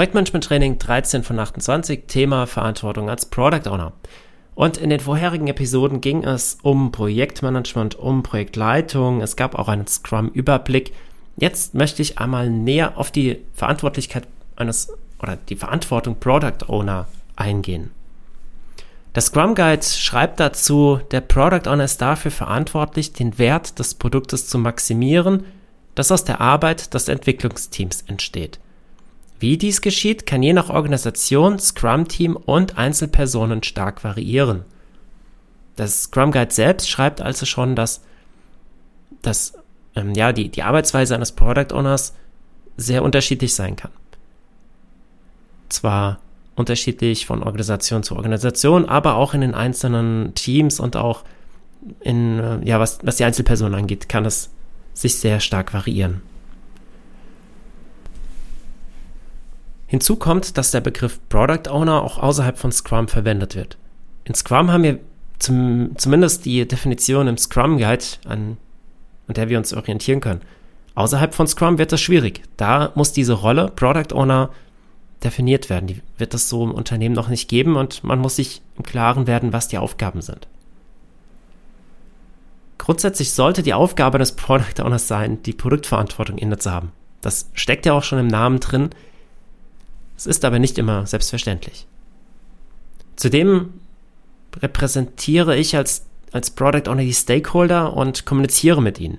Projektmanagement Training 13 von 28, Thema Verantwortung als Product Owner. Und in den vorherigen Episoden ging es um Projektmanagement, um Projektleitung. Es gab auch einen Scrum-Überblick. Jetzt möchte ich einmal näher auf die Verantwortlichkeit eines oder die Verantwortung Product Owner eingehen. Der Scrum Guide schreibt dazu, der Product Owner ist dafür verantwortlich, den Wert des Produktes zu maximieren, das aus der Arbeit des Entwicklungsteams entsteht. Wie dies geschieht, kann je nach Organisation, Scrum-Team und Einzelpersonen stark variieren. Das Scrum Guide selbst schreibt also schon, dass, dass ähm, ja, die, die Arbeitsweise eines Product Owners sehr unterschiedlich sein kann. Zwar unterschiedlich von Organisation zu Organisation, aber auch in den einzelnen Teams und auch in, äh, ja, was, was die Einzelpersonen angeht, kann es sich sehr stark variieren. Hinzu kommt, dass der Begriff Product Owner auch außerhalb von Scrum verwendet wird. In Scrum haben wir zum, zumindest die Definition im Scrum Guide, an, an der wir uns orientieren können. Außerhalb von Scrum wird das schwierig. Da muss diese Rolle Product Owner definiert werden. Die wird es so im Unternehmen noch nicht geben und man muss sich im Klaren werden, was die Aufgaben sind. Grundsätzlich sollte die Aufgabe des Product Owners sein, die Produktverantwortung inne zu haben. Das steckt ja auch schon im Namen drin. Es ist aber nicht immer selbstverständlich. Zudem repräsentiere ich als, als Product Owner die Stakeholder und kommuniziere mit ihnen.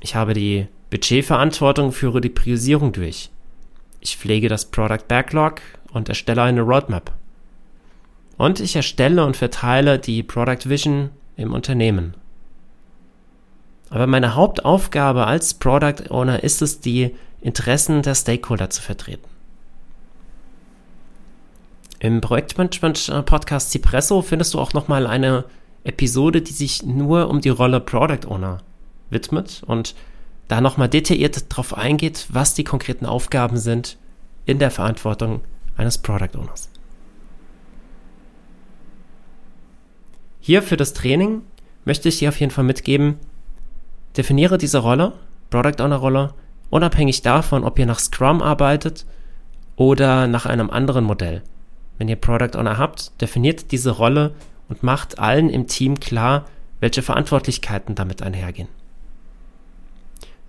Ich habe die Budgetverantwortung, führe die Priorisierung durch. Ich pflege das Product Backlog und erstelle eine Roadmap. Und ich erstelle und verteile die Product Vision im Unternehmen. Aber meine Hauptaufgabe als Product Owner ist es, die Interessen der Stakeholder zu vertreten. Im Projektmanagement-Podcast Cipresso findest du auch nochmal eine Episode, die sich nur um die Rolle Product Owner widmet und da nochmal detailliert darauf eingeht, was die konkreten Aufgaben sind in der Verantwortung eines Product Owners. Hier für das Training möchte ich dir auf jeden Fall mitgeben, definiere diese Rolle, Product Owner Rolle, unabhängig davon, ob ihr nach Scrum arbeitet oder nach einem anderen Modell wenn ihr Product Owner habt, definiert diese Rolle und macht allen im Team klar, welche Verantwortlichkeiten damit einhergehen.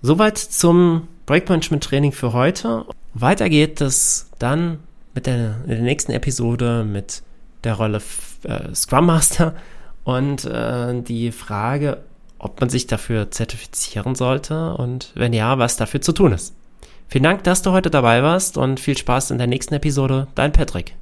Soweit zum Projektmanagement Training für heute. Weiter geht es dann mit der, der nächsten Episode mit der Rolle äh, Scrum Master und äh, die Frage, ob man sich dafür zertifizieren sollte und wenn ja, was dafür zu tun ist. Vielen Dank, dass du heute dabei warst und viel Spaß in der nächsten Episode. Dein Patrick.